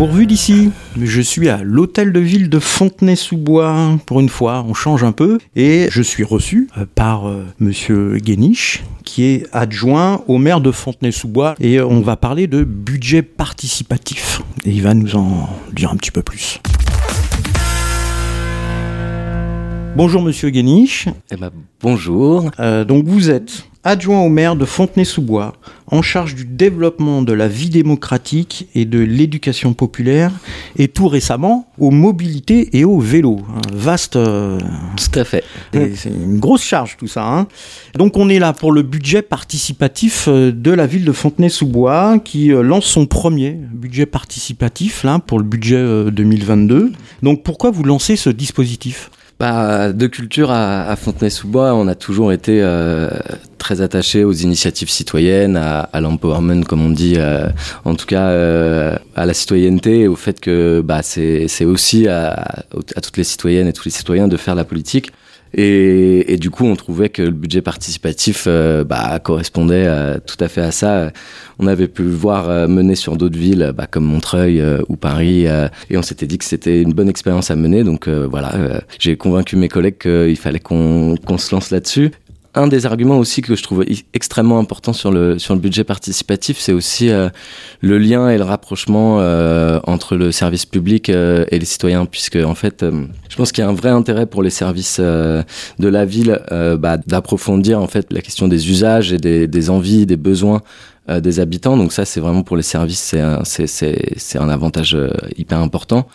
Pourvu d'ici, je suis à l'hôtel de ville de Fontenay-sous-Bois. Pour une fois, on change un peu. Et je suis reçu euh, par euh, monsieur Guéniche, qui est adjoint au maire de Fontenay-sous-Bois. Et on va parler de budget participatif. Et il va nous en dire un petit peu plus. Bonjour Monsieur Guéniche. Eh ben, bonjour. Euh, donc vous êtes adjoint au maire de Fontenay-sous-Bois, en charge du développement de la vie démocratique et de l'éducation populaire, et tout récemment aux mobilités et au vélo. Un vaste. euh, Tout à fait. c'est une grosse charge tout ça. hein. Donc on est là pour le budget participatif euh, de la ville de Fontenay-sous-Bois qui lance son premier budget participatif là pour le budget euh, 2022. Donc pourquoi vous lancez ce dispositif? Bah, de culture à, Fontenay-sous-Bois, on a toujours été euh, très attaché aux initiatives citoyennes, à, à l'empowerment, comme on dit, euh, en tout cas euh, à la citoyenneté et au fait que bah, c'est c'est aussi à, à toutes les citoyennes et tous les citoyens de faire la politique. Et, du coup, on trouvait que le budget participatif euh, bah, correspondait euh, tout à fait à ça. On avait pu le voir euh, mener sur d'autres villes, bah, comme Montreuil ou Paris, et on s'était dit que c'était une bonne expérience à mener. Donc voilà, j'ai convaincu mes collègues qu'il fallait qu'on se lance là-dessus. Un des arguments aussi que je trouve extrêmement important sur le, sur le budget participatif, c'est aussi euh, le lien et le rapprochement euh, entre le service public euh, et les citoyens, puisque en fait, euh, je pense qu'il y a un vrai intérêt pour les services euh, de la ville euh, bah, d'approfondir en fait la question des usages et des, des envies, des besoins euh, des habitants. Donc ça, c'est vraiment pour les services, c'est un, c'est, un avantage euh, hyper important.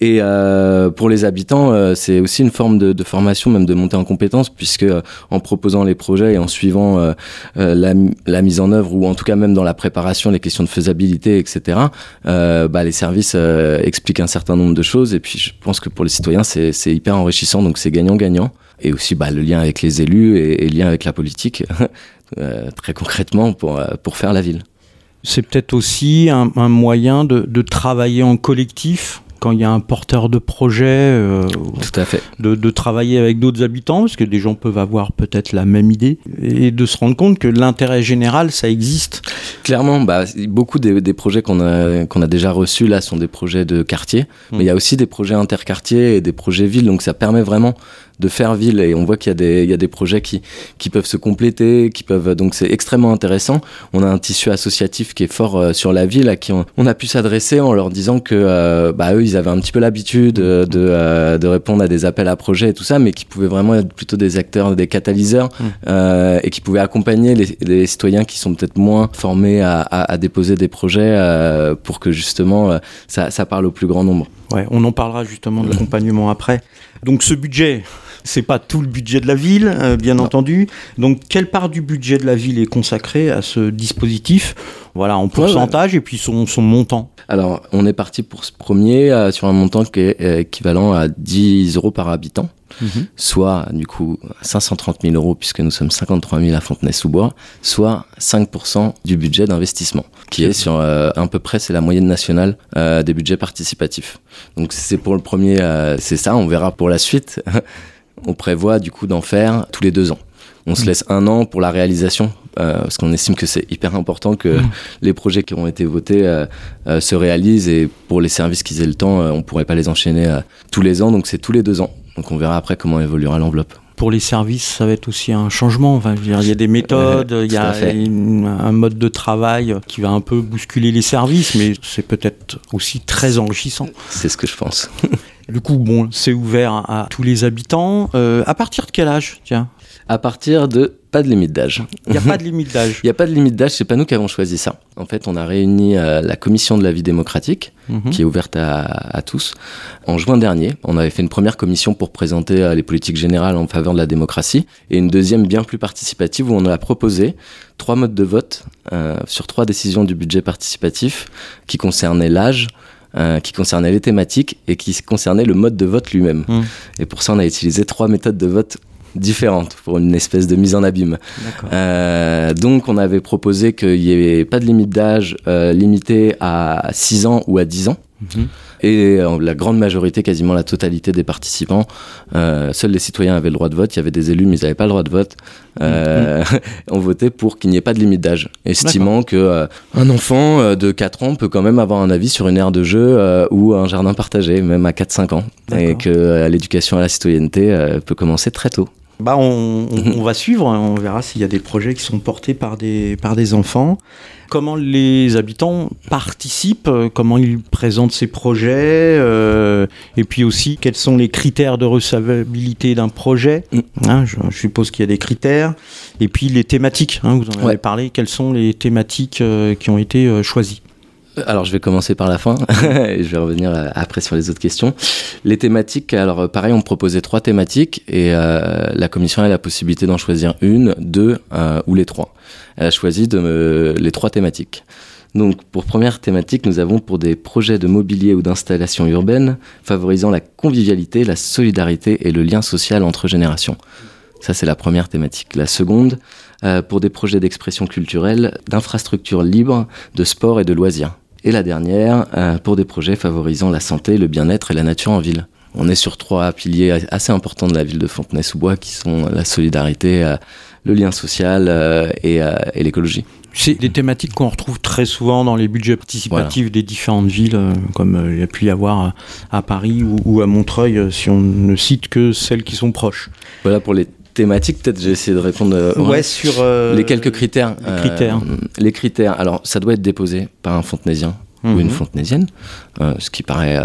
Et euh, pour les habitants, c'est aussi une forme de, formation, même de montée en compétences, puisque en proposant les projets et en suivant la, mise en œuvre, ou en tout cas même dans la préparation, les questions de faisabilité, etc., bah, les services expliquent un certain nombre de choses. Et puis je pense que pour les citoyens, c'est, hyper enrichissant, donc c'est gagnant-gagnant. Et aussi bah, le lien avec les élus et, et le lien avec la politique, très concrètement, pour, euh, pour faire la ville. C'est peut-être aussi un, un moyen de, de travailler en collectif quand il y a un porteur de projet, euh, Tout à fait. de, de travailler avec d'autres habitants, parce que des gens peuvent avoir peut-être la même idée, et de se rendre compte que l'intérêt général, ça existe. Clairement, bah, beaucoup des, des projets qu'on a, qu'on a déjà reçus là sont des projets de quartier, Mm. mais il y a aussi des projets interquartiers et des projets villes, donc ça permet vraiment de faire ville et on voit qu'il y a des, il y a des projets qui, qui peuvent se compléter, qui peuvent, donc c'est extrêmement intéressant. On a un tissu associatif qui est fort euh, sur la ville à qui on, on a pu s'adresser en leur disant que euh, bah, eux, ils avaient un petit peu l'habitude euh, de, euh, de répondre à des appels à projets et tout ça, mais qui pouvaient vraiment être plutôt des acteurs, des catalyseurs Mm. euh, et qui pouvaient accompagner les, les citoyens qui sont peut-être moins formés à, à, à déposer des projets euh, pour que justement ça, ça parle au plus grand nombre. Ouais, on en parlera justement de l'accompagnement après. Donc ce budget, c'est pas tout le budget de la ville, euh, bien Non. entendu. Donc quelle part du budget de la ville est consacrée à ce dispositif? Voilà, en pourcentage et puis son, son montant. Alors, on est parti pour ce premier euh, sur un montant qui est euh, équivalent à 10 euros par habitant, soit du coup 530 000 euros puisque nous sommes 53 000 à Fontenay-sous-Bois, soit 5% du budget d'investissement, qui est sur euh, à peu près c'est la moyenne nationale euh, des budgets participatifs. Donc c'est pour le premier, euh, c'est ça. On verra pour la suite. on prévoit du coup d'en faire tous les deux ans. On se laisse un an pour la réalisation euh, parce qu'on estime que c'est hyper important que les projets qui ont été votés euh, euh, se réalisent et pour les services qu'ils aient le temps, on pourrait pas les enchaîner tous les ans, donc c'est tous les deux ans. Donc on verra après comment évoluera l'enveloppe. Pour les services, ça va être aussi un changement. Enfin, il y a des méthodes, il y a une- un mode de travail qui va un peu bousculer les services, mais c'est peut-être aussi très enrichissant. C'est ce que je pense. Du coup, bon, c'est ouvert à, à tous les habitants. Euh, à partir de quel âge Tiens, À partir de pas de limite d'âge. il n'y a pas de limite d'âge. Il n'y a pas de limite d'âge, c'est pas nous qui avons choisi ça. En fait, on a réuni euh, la commission de la vie démocratique, Mhm. qui est ouverte à, à tous. En juin dernier, on avait fait une première commission pour présenter euh, les politiques générales en faveur de la démocratie, et une deuxième bien plus participative où on a proposé trois modes de vote euh, sur trois décisions du budget participatif qui concernaient l'âge, euh, qui concernaient les thématiques et qui concernaient le mode de vote lui-même. Mhm. Et pour ça, on a utilisé trois méthodes de vote différentes pour une espèce de mise en abîme. Euh, donc on avait proposé qu'il n'y ait pas de limite d'âge euh, limitée à 6 ans ou à 10 ans. Mhm. et la grande majorité, quasiment la totalité des participants, seuls les citoyens avaient le droit de vote. Il y avait des élus, mais ils n'avaient pas le droit de vote. Euh, ont voté pour qu'il n'y ait pas de limite d'âge, estimant que un enfant de 4 ans peut quand même avoir un avis sur une aire de jeu ou un jardin partagé, même à 4-5 ans, et que l'éducation à la citoyenneté peut commencer très tôt. Bah on, va suivre, hein. on verra s'il y a des projets qui sont portés par des, par des enfants. Comment les habitants participent, euh, comment ils présentent ces projets, euh, et puis aussi quels sont les critères de recevabilité d'un projet. Mm. Hein, je, suppose qu'il y a des critères. Et puis les thématiques, hein, vous en avez parlé, quelles sont les thématiques euh, qui ont été choisies alors je vais commencer par la fin et je vais revenir euh, après sur les autres questions. Les thématiques, alors euh, pareil, on proposait trois thématiques et euh, la commission a la possibilité d'en choisir une, deux ou les trois. Elle a choisi de, les trois thématiques. Donc pour première thématique, nous avons pour des projets de mobilier ou d'installation urbaine favorisant la convivialité, la solidarité et le lien social entre générations. Ça c'est la première thématique. La seconde, pour des projets d'expression culturelle, d'infrastructures libres, de sport et de loisirs et la dernière euh, pour des projets favorisant la santé, le bien-être et la nature en ville. On est sur trois piliers assez importants de la ville de Fontenay-sous-Bois qui sont la solidarité, euh, le lien social euh, et, l'écologie. C'est des thématiques qu'on retrouve très souvent dans les budgets participatifs des différentes villes, comme il y a pu y avoir à Paris ou, à Montreuil, si on ne cite que celles qui sont proches. Voilà pour les thématique, peut-être j'ai essayé de répondre euh, ouais, sur euh, les quelques critères. Les critères. Euh, les critères. Alors, ça doit être déposé par un fontenaisien ou une mhm. fontenaisienne, ce qui paraît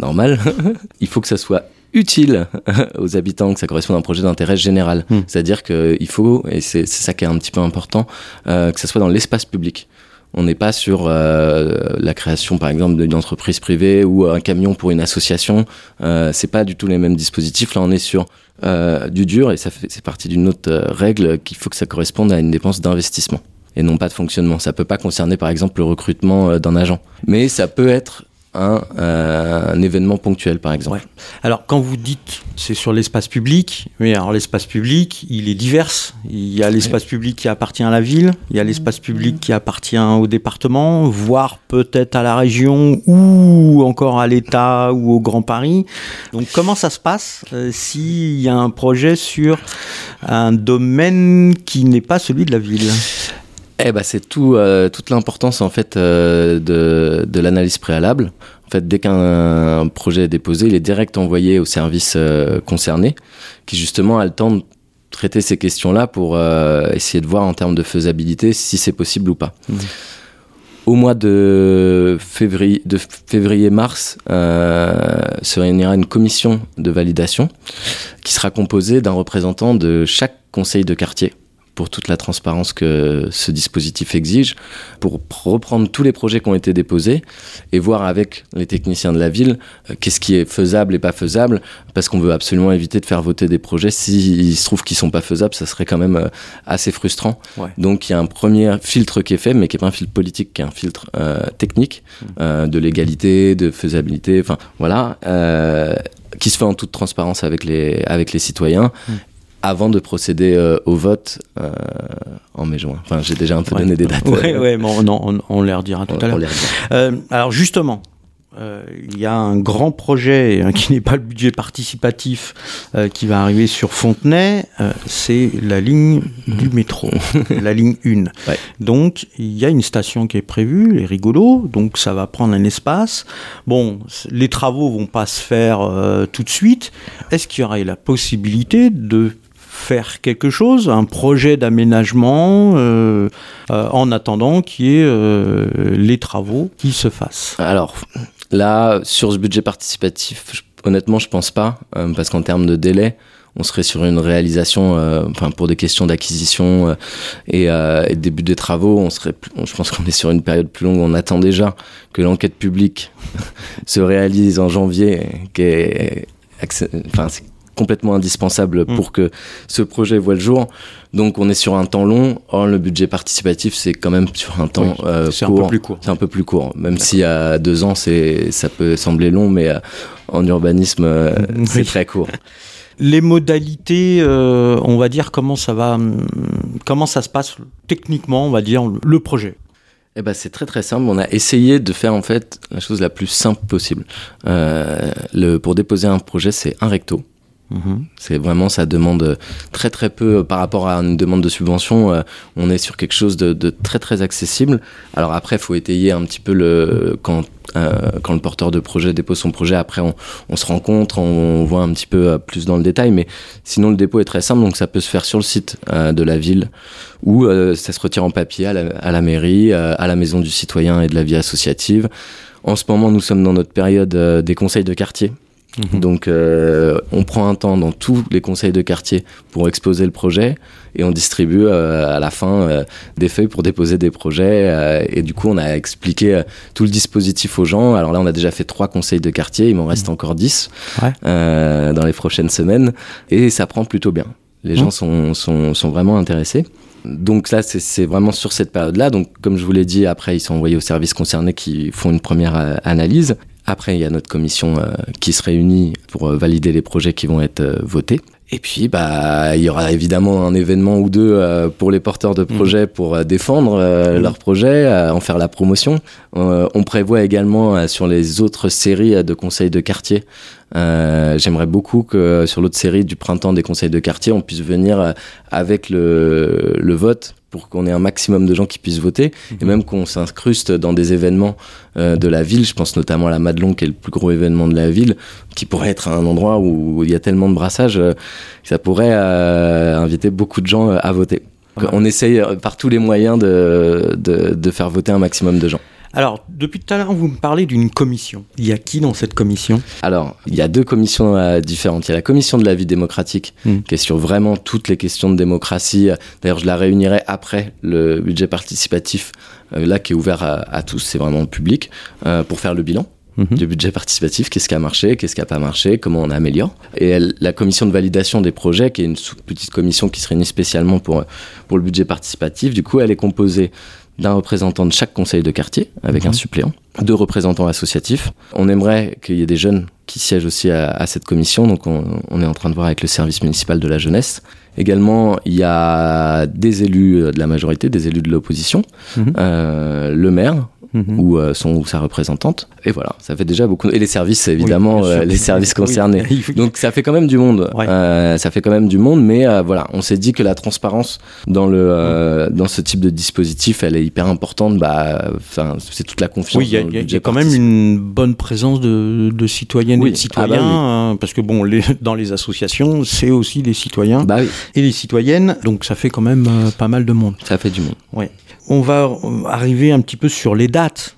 normal. Il faut que ça soit utile aux habitants, que ça corresponde à un projet d'intérêt général. Hmm. C'est-à-dire qu'il faut, et c'est ça qui est un petit peu important, que ça soit dans l'espace public. On n'est pas sur la création, par exemple, d'une entreprise privée ou un camion pour une association. Euh, c'est pas du tout les mêmes dispositifs. Là, on est sur euh, du dur et ça fait, c'est partie d'une autre euh, règle qu'il faut que ça corresponde à une dépense d'investissement et non pas de fonctionnement. Ça peut pas concerner par exemple le recrutement euh, d'un agent, mais ça peut être un, euh, un, événement ponctuel, par exemple. Alors, quand vous dites c'est sur l'espace public, mais alors l'espace public, il est divers. Il y a l'espace public qui appartient à la ville, il y a l'espace public qui appartient au département, voire peut-être à la région ou encore à l'État ou au Grand Paris. Donc, comment ça se passe euh, s'il y a un projet sur un domaine qui n'est pas celui de la ville? Eh ben, c'est tout, euh, toute l'importance en fait euh, de, de l'analyse préalable. En fait, dès qu'un projet est déposé, il est direct envoyé au service euh, concerné, qui justement a le temps de traiter ces questions-là pour essayer de voir en termes de faisabilité si c'est possible ou pas. Mmh. Au mois de février, de février-mars, se réunira une commission de validation qui sera composée d'un représentant de chaque conseil de quartier pour toute la transparence que ce dispositif exige, pour reprendre tous les projets qui ont été déposés et voir avec les techniciens de la ville euh, qu'est-ce qui est faisable et pas faisable, parce qu'on veut absolument éviter de faire voter des projets. S'il se trouve qu'ils sont pas faisables, ça serait quand même euh, assez frustrant. Donc il y a un premier filtre qui est fait, mais qui est pas un filtre politique, qui est un filtre euh, technique mmh. de légalité, de faisabilité, enfin voilà. qui se fait en toute transparence avec les, avec les citoyens. Mmh avant de procéder euh, au vote euh, en mai-juin. Enfin, j'ai déjà un peu donné des dates. Oui, ouais, mais on, on, on, les redira tout à l'heure. Euh, alors justement, il y a un grand projet hein, qui n'est pas le budget participatif qui va arriver sur Fontenay, c'est la ligne du métro, la ligne 1. Donc il y a une station qui est prévue, les rigolos, donc ça va prendre un espace. Bon, les travaux vont pas se faire tout de suite. Est-ce qu'il y aurait la possibilité de faire quelque chose, un projet d'aménagement euh, euh, en attendant qu'il y ait euh, les travaux qui se fassent Alors là, sur ce budget participatif, honnêtement, je pense pas, parce qu'en termes de délai, on serait sur une réalisation, enfin pour des questions d'acquisition et, et, début des travaux, on serait, je pense qu'on est sur une période plus longue. On attend déjà que l'enquête publique se réalise en janvier, qui est, enfin, complètement indispensable mm. pour que ce projet voit le jour. Donc on est sur un temps long. Or le budget participatif c'est quand même sur un temps euh, C'est un peu plus court. C'est un peu plus court. Même si à deux ans c'est ça peut sembler long, mais euh, en urbanisme euh, c'est très court. Les modalités, on va dire comment ça va, comment ça se passe techniquement, on va dire le projet. eh ben, c'est très très simple. On a essayé de faire en fait la chose la plus simple possible. Euh, le, pour déposer un projet, c'est un recto. Mhm. C'est vraiment, ça demande très très peu euh, par rapport à une demande de subvention. Euh, on est sur quelque chose de, très très accessible. Alors après, il faut étayer un petit peu le quand euh, quand le porteur de projet dépose son projet. Après, on, se rencontre, on, voit un petit peu euh, plus dans le détail. Mais sinon, le dépôt est très simple, donc ça peut se faire sur le site euh, de la ville ou ça se retire en papier à la mairie, à la maison du citoyen et de la vie associative. En ce moment, nous sommes dans notre période des conseils de quartier. Mhm. Donc, euh, on prend un temps dans tous les conseils de quartier pour exposer le projet et on distribue euh, à la fin euh, des feuilles pour déposer des projets. Et du coup, on a expliqué tout le dispositif aux gens. Alors là, on a déjà fait trois conseils de quartier, il m'en reste mhm. encore dix ouais. dans les prochaines semaines et ça prend plutôt bien. Les gens mhm. sont, sont, sont vraiment intéressés. Donc là, c'est vraiment sur cette période-là. Donc, comme je vous l'ai dit, après, ils sont envoyés aux services concernés qui font une première analyse. Après, il y a notre commission euh, qui se réunit pour euh, valider les projets qui vont être euh, votés. Et puis, bah, il y aura évidemment un événement ou deux euh, pour les porteurs de projets mmh. pour euh, défendre euh, mmh. leur projet, en faire la promotion. on prévoit également sur les autres séries de conseils de quartier. J'aimerais beaucoup que sur l'autre série du printemps des conseils de quartier, on puisse venir avec le, le vote pour qu'on ait un maximum de gens qui puissent voter mmh. et même qu'on s'incruste dans des événements euh, de la ville. Je pense notamment à la Madelon, qui est le plus gros événement de la ville, qui pourrait être un endroit où il y a tellement de brassage, euh, ça pourrait euh, inviter beaucoup de gens à voter. Ouais. On essaye par tous les moyens de, de, de faire voter un maximum de gens. Alors, depuis tout à l'heure, vous me parlez d'une commission. Il y a qui dans cette commission? Alors, il y a deux commissions euh, différentes. Il y a la commission de la vie démocratique, mmh. qui est sur vraiment toutes les questions de démocratie. D'ailleurs, je la réunirai après le budget participatif, euh, là, qui est ouvert à, à tous, c'est vraiment public, euh, pour faire le bilan mmh. du budget participatif, qu'est-ce qui a marché, qu'est-ce qui n'a pas marché, comment on améliore. Et elle, la commission de validation des projets, qui est une petite commission qui se réunit spécialement pour, pour le budget participatif, du coup, elle est composée d'un représentant de chaque conseil de quartier avec mmh. un suppléant, deux représentants associatifs. On aimerait qu'il y ait des jeunes qui siègent aussi à, à cette commission, donc on, on, est en train de voir avec le service municipal de la jeunesse. Également, il y a des élus de la majorité, des élus de l'opposition, mmh. euh, le maire, Mmh. ou euh, son ou sa représentante. Et voilà ça fait déjà beaucoup et les services évidemment oui, euh, les services concernés. Oui. donc ça fait quand même du monde. Ouais. euh, ça fait quand même du monde mais voilà on s'est dit que la transparence dans le dans ce type de dispositif elle est hyper importante bah c'est toute la confiance oui il y, y, y, a quand même une bonne présence de, de citoyennes et de citoyens ah bah hein, parce que bon les, dans les associations c'est aussi les citoyens bah et les citoyennes donc ça fait quand même pas mal de monde. Ça fait du monde. Ouais on va arriver un petit peu sur les dates.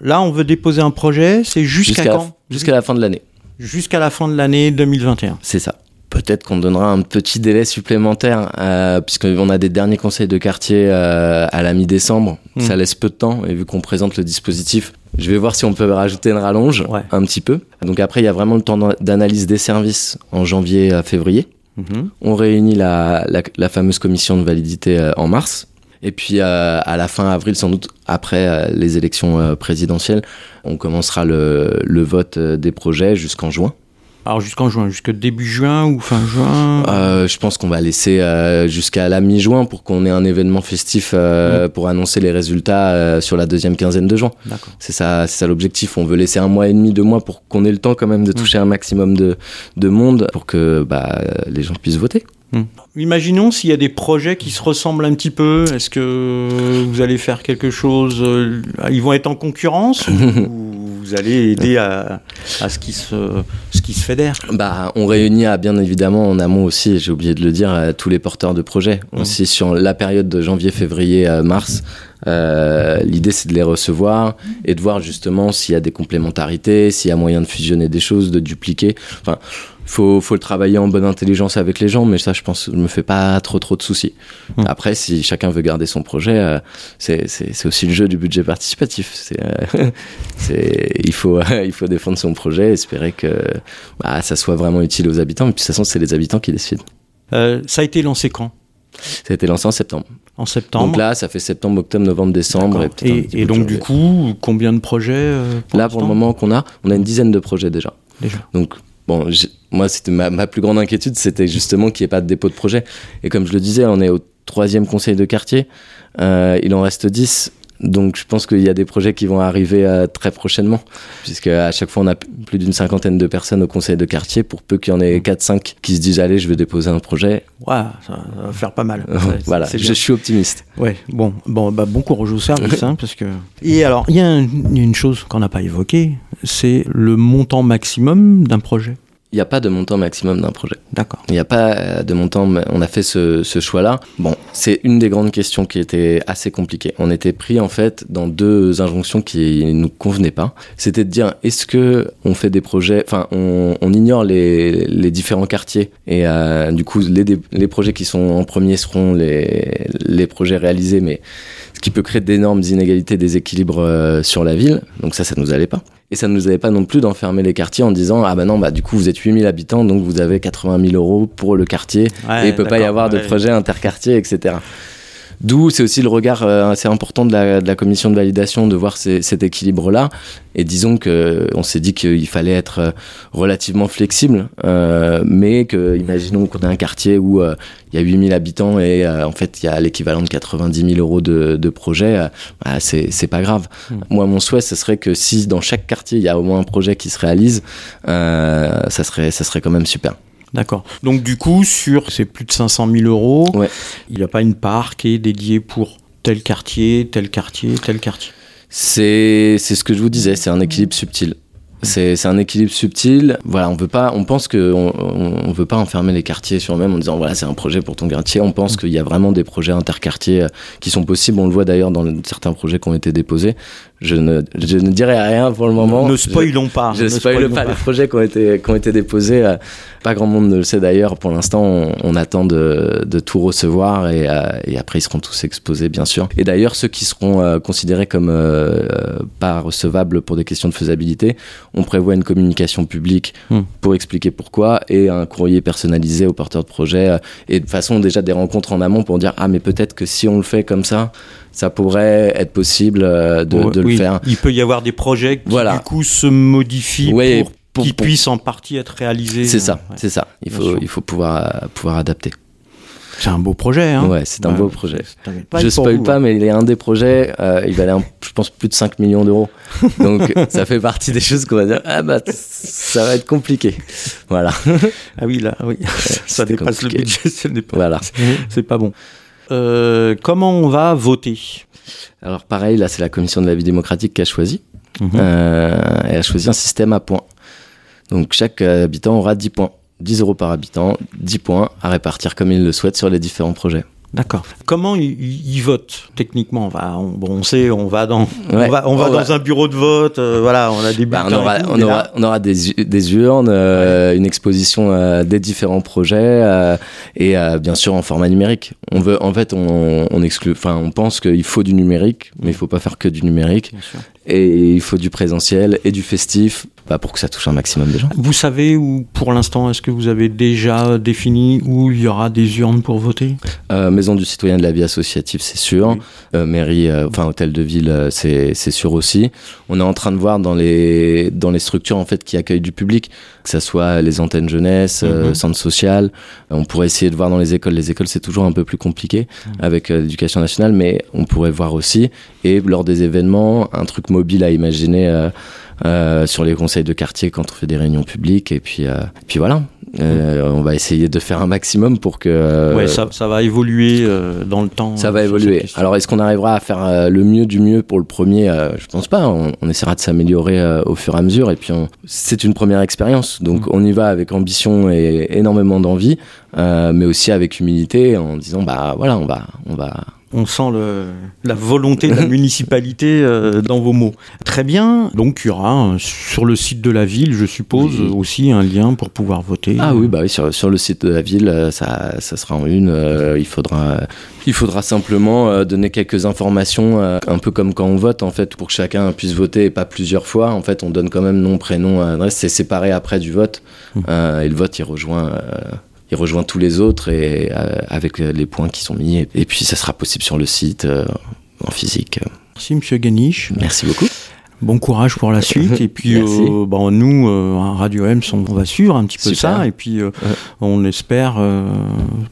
Là, on veut déposer un projet, c'est jusqu'à jusqu quand Jusqu'à la fin de l'année. Jusqu'à la fin de l'année 2021. C'est ça. Peut-être qu'on donnera un petit délai supplémentaire, euh, puisqu'on a des derniers conseils de quartier euh, à la mi-décembre. Mmh. Ça laisse peu de temps, et vu qu'on présente le dispositif, je vais voir si on peut rajouter une rallonge ouais. un petit peu. Donc après, il y a vraiment le temps d'analyse des services en janvier à février. Mmh. On réunit la, la, la, fameuse commission de validité euh, en mars. Et puis euh, à la fin avril, sans doute après euh, les élections euh, présidentielles, on commencera le, le vote des projets jusqu'en juin. Alors jusqu'en juin, jusque début juin ou fin juin euh, Je pense qu'on va laisser euh, jusqu'à la mi-juin pour qu'on ait un événement festif euh, mmh. pour annoncer les résultats sur la deuxième quinzaine de juin. C'est ça, c'est ça l'objectif. On veut laisser un mois et demi, deux mois pour qu'on ait le temps quand même de toucher mmh. un maximum de, de monde pour que bah, les gens puissent voter. Mmh. Imaginons s'il y a des projets qui se ressemblent un petit peu. Est-ce que vous allez faire quelque chose euh, Ils vont être en concurrence ou vous allez aider à, à ce, qui se, ce qui se fédère? Bah, On réunit à, bien évidemment en amont aussi, j'ai oublié de le dire, à tous les porteurs de projets. Mmh. Aussi sur la période de janvier, février, mars. Euh, L'idée, c'est de les recevoir et de voir justement s'il y a des complémentarités, s'il y a moyen de fusionner des choses, de dupliquer. Enfin, faut, faut le travailler en bonne intelligence avec les gens, mais ça, je pense, je me fais pas trop trop de soucis. Mmh. Après, si chacun veut garder son projet, euh, c'est aussi le jeu du budget participatif. C'est, euh, il faut il faut défendre son projet, espérer que bah, ça soit vraiment utile aux habitants. Mais puis de toute façon, c'est les habitants qui décident. Euh, ça a été lancé quand? Ça a été lancé en septembre. En septembre. Donc là, ça fait septembre, octobre, novembre, décembre. Et, et, et donc du coup, combien de projets pour Là, pour le moment qu'on a, on a une dizaine de projets déjà. Déjà. Donc bon, moi, c'était ma, ma, plus grande inquiétude, c'était justement qu'il n'y ait pas de dépôt de projet. Et comme je le disais, on est au troisième conseil de quartier. Euh, il en reste 10. Donc je pense qu'il y a des projets qui vont arriver euh, très prochainement, puisque à chaque fois on a plus d'une cinquantaine de personnes au conseil de quartier, pour peu qu'il y en ait 4-5 qui se disent allez je vais déposer un projet. Ouais, ça va faire pas mal. voilà, je suis optimiste. Ouais, bon, bon, bah, bon courage au service, hein, parce que. Et alors, il y a une chose qu'on n'a pas évoquée, c'est le montant maximum d'un projet. Il n'y a pas de montant maximum d'un projet. D'accord. Il n'y a pas euh, de montant. On a fait ce, choix-là. Bon, c'est une des grandes questions qui était assez compliquée. On était pris en fait dans deux injonctions qui ne nous convenaient pas. C'était de dire est-ce que on fait des projets, enfin, on, ignore les, les, différents quartiers et euh, du coup les, les projets qui sont en premier seront les, les projets réalisés, mais qui peut créer d'énormes inégalités, déséquilibres euh, sur la ville. Donc ça, ça nous allait pas. Et ça ne nous avait pas non plus d'enfermer les quartiers en disant Ah bah non, bah du coup vous êtes 8000 habitants, donc vous avez 80 000 euros pour le quartier. et il peut pas y avoir de projet interquartier, etc. D'où c'est aussi le regard euh, assez important de la, commission de validation de voir cet équilibre-là. Et disons qu'on s'est dit qu'il fallait être euh, relativement flexible, euh, mais que, imaginons qu'on a un quartier où il y a 8000 habitants et en fait il y a l'équivalent de 90 000 euros de, de projet, bah, c'est pas grave. Hmm. Moi, mon souhait, ce serait que si dans chaque quartier il y a au moins un projet qui se réalise, ça, serait, ça serait quand même super. D'accord. Donc du coup, sur ces plus de 500 000 euros, il n'y a pas une part qui est dédiée pour tel quartier, tel quartier, tel quartier? C'est ce que je vous disais, c'est un équilibre subtil. C'est un équilibre subtil. Voilà, on veut pas, on pense que on, veut pas enfermer les quartiers sur eux-mêmes en disant voilà c'est un projet pour ton quartier. On pense qu'il y a vraiment des projets interquartiers euh, qui sont possibles. On le voit d'ailleurs dans certains projets qui ont été déposés. Je ne, je ne dirai rien pour le moment. Ne spoilons pas. Je ne spoil pas, les projets qui ont été, qui ont été déposés. Euh, pas grand monde ne le sait d'ailleurs. Pour l'instant, on, attend de, de, tout recevoir et, euh, et, après ils seront tous exposés, bien sûr. Et d'ailleurs, ceux qui seront considérés comme pas recevables pour des questions de faisabilité, on prévoit une communication publique hmm. pour expliquer pourquoi et un courrier personnalisé aux porteurs de projet euh, et de façon déjà des rencontres en amont pour dire ah mais peut-être que si on le fait comme ça ça pourrait être possible euh, de, le faire. Il peut y avoir des projets qui du coup se modifient pour, qu'ils puissent en partie être réalisés. C'est ça, c'est ça. Il faut, il faut pouvoir, pouvoir adapter. C'est un beau projet. Hein ouais, c'est un beau projet. Je spoil pas, hein. mais il est un des projets. Euh, il valait, je pense, plus de 5 millions d'euros. Donc, ça fait partie des choses qu'on va dire. Ah bah, ça va être compliqué. Voilà. ah oui, là, oui. ça dépasse le budget. Ce n'est pas. Voilà. C'est pas bon. Euh, comment on va voter? Alors, pareil, là, c'est la commission de la vie démocratique qui a choisi. Mhm. Euh, elle a choisi un système à points. Donc, chaque habitant aura 10 points. 10 euros par habitant, 10 points à répartir comme il le souhaite sur les différents projets. D'accord. Comment ils, votent techniquement? On, va, on, bon, on sait, on va dans, on va, on va dans un bureau de vote, euh, voilà, on a des bah, on, aura, on, aura, on, aura, des, des urnes, euh, une exposition euh, des différents projets et bien sûr en format numérique. On veut, en fait, on, on exclut, enfin, on pense qu'il faut du numérique, mais il faut pas faire que du numérique. Et il faut du présentiel et du festif bah, pour que ça touche un maximum de gens. Vous savez où, pour l'instant, est-ce que vous avez déjà défini où il y aura des urnes pour voter? Euh, Maison du citoyen de la vie associative, c'est sûr. Euh, mairie, euh, enfin hôtel de ville, c'est sûr aussi. On est en train de voir dans les, dans les structures en fait, qui accueillent du public, que ce soit les antennes jeunesse, mhm. centres social. on pourrait essayer de voir dans les écoles. Les écoles, c'est toujours un peu plus compliqué mhm. avec l'éducation nationale, mais on pourrait voir aussi. Et lors des événements, un truc mobile à imaginer euh, sur les conseils de quartier quand on fait des réunions publiques. Et puis, euh, puis voilà, euh, on va essayer de faire un maximum pour que. ouais, ça, ça, va évoluer dans le temps. Ça va évoluer. Alors, est-ce qu'on arrivera à faire le mieux du mieux pour le premier? Je pense pas. On, essaiera de s'améliorer au fur et à mesure. Et puis, c'est une première expérience. Donc, mm. on y va avec ambition et énormément d'envie, mais aussi avec humilité en disant bah voilà, on va, on va, on sent le, la volonté de la municipalité euh, dans vos mots. Très bien. Donc il y aura sur le site de la ville, je suppose, aussi un lien pour pouvoir voter. Ah oui, bah oui, sur, sur le site de la ville, euh, ça, ça sera en une. Euh, il faudra, il faudra simplement donner quelques informations, un peu comme quand on vote en fait, pour que chacun puisse voter et pas plusieurs fois. En fait, on donne quand même nom, prénom, adresse. C'est séparé après du vote. Mmh. et le vote, il rejoint il rejoint tous les autres et euh, avec les points qui sont mis. Et, puis ça sera possible sur le site euh, en physique. Merci Monsieur Ganiche. Merci beaucoup. Bon courage pour la suite. et puis, euh, bon, nous, euh, à Radio M, on, va suivre un petit peu ça. Et puis, euh, on espère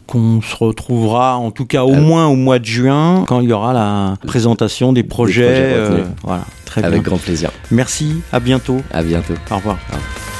qu'on se retrouvera, en tout cas au moins au mois de juin, quand il y aura la présentation des projets. voilà, très bien. Avec grand plaisir. Merci, à bientôt. À bientôt. Au revoir. Au revoir.